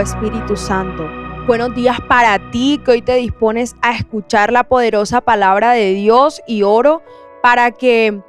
Espíritu Santo. Buenos días para ti que hoy te dispones a escuchar la poderosa palabra de Dios y oro para que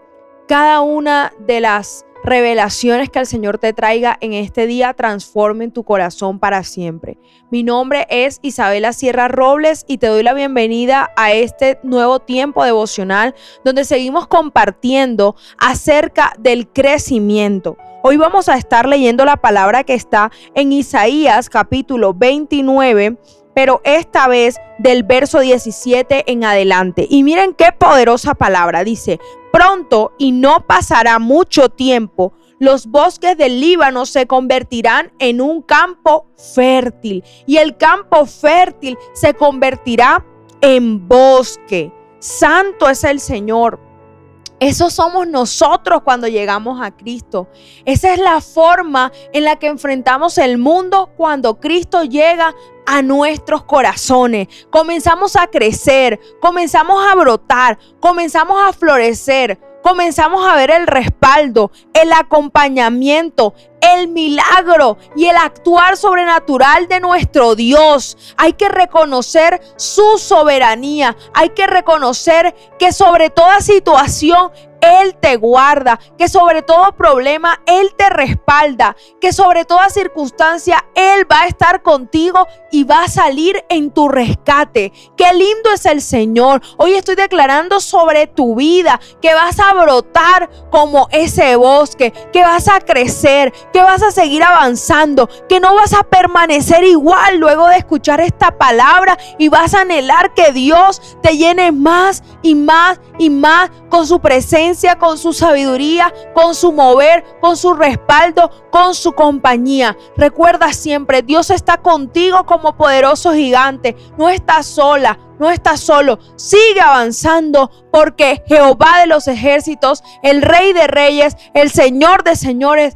cada una de las revelaciones que el Señor te traiga en este día transformen tu corazón para siempre. Mi nombre es Isabela Sierra Robles y te doy la bienvenida a este nuevo tiempo devocional donde seguimos compartiendo acerca del crecimiento. Hoy vamos a estar leyendo la palabra que está en Isaías capítulo 29 pero esta vez del verso 17 en adelante. Y miren qué poderosa palabra. Dice, pronto y no pasará mucho tiempo, los bosques del Líbano se convertirán en un campo fértil y el campo fértil se convertirá en bosque. Santo es el Señor. Eso somos nosotros cuando llegamos a Cristo. Esa es la forma en la que enfrentamos el mundo cuando Cristo llega a nuestros corazones. Comenzamos a crecer, comenzamos a brotar, comenzamos a florecer, comenzamos a ver el respaldo, el acompañamiento, el milagro y el actuar sobrenatural de nuestro Dios. Hay que reconocer su soberanía. Hay que reconocer que sobre toda situación él te guarda, que sobre todo problema Él te respalda, que sobre toda circunstancia Él va a estar contigo y va a salir en tu rescate. Qué lindo es el Señor. Hoy estoy declarando sobre tu vida que vas a brotar como ese bosque, que vas a crecer, que vas a seguir avanzando, que no vas a permanecer igual luego de escuchar esta palabra y vas a anhelar que Dios te llene más y más y más con su presencia con su sabiduría, con su mover, con su respaldo, con su compañía. Recuerda siempre, Dios está contigo como poderoso gigante. No estás sola, no estás solo. Sigue avanzando porque Jehová de los ejércitos, el Rey de Reyes, el Señor de Señores,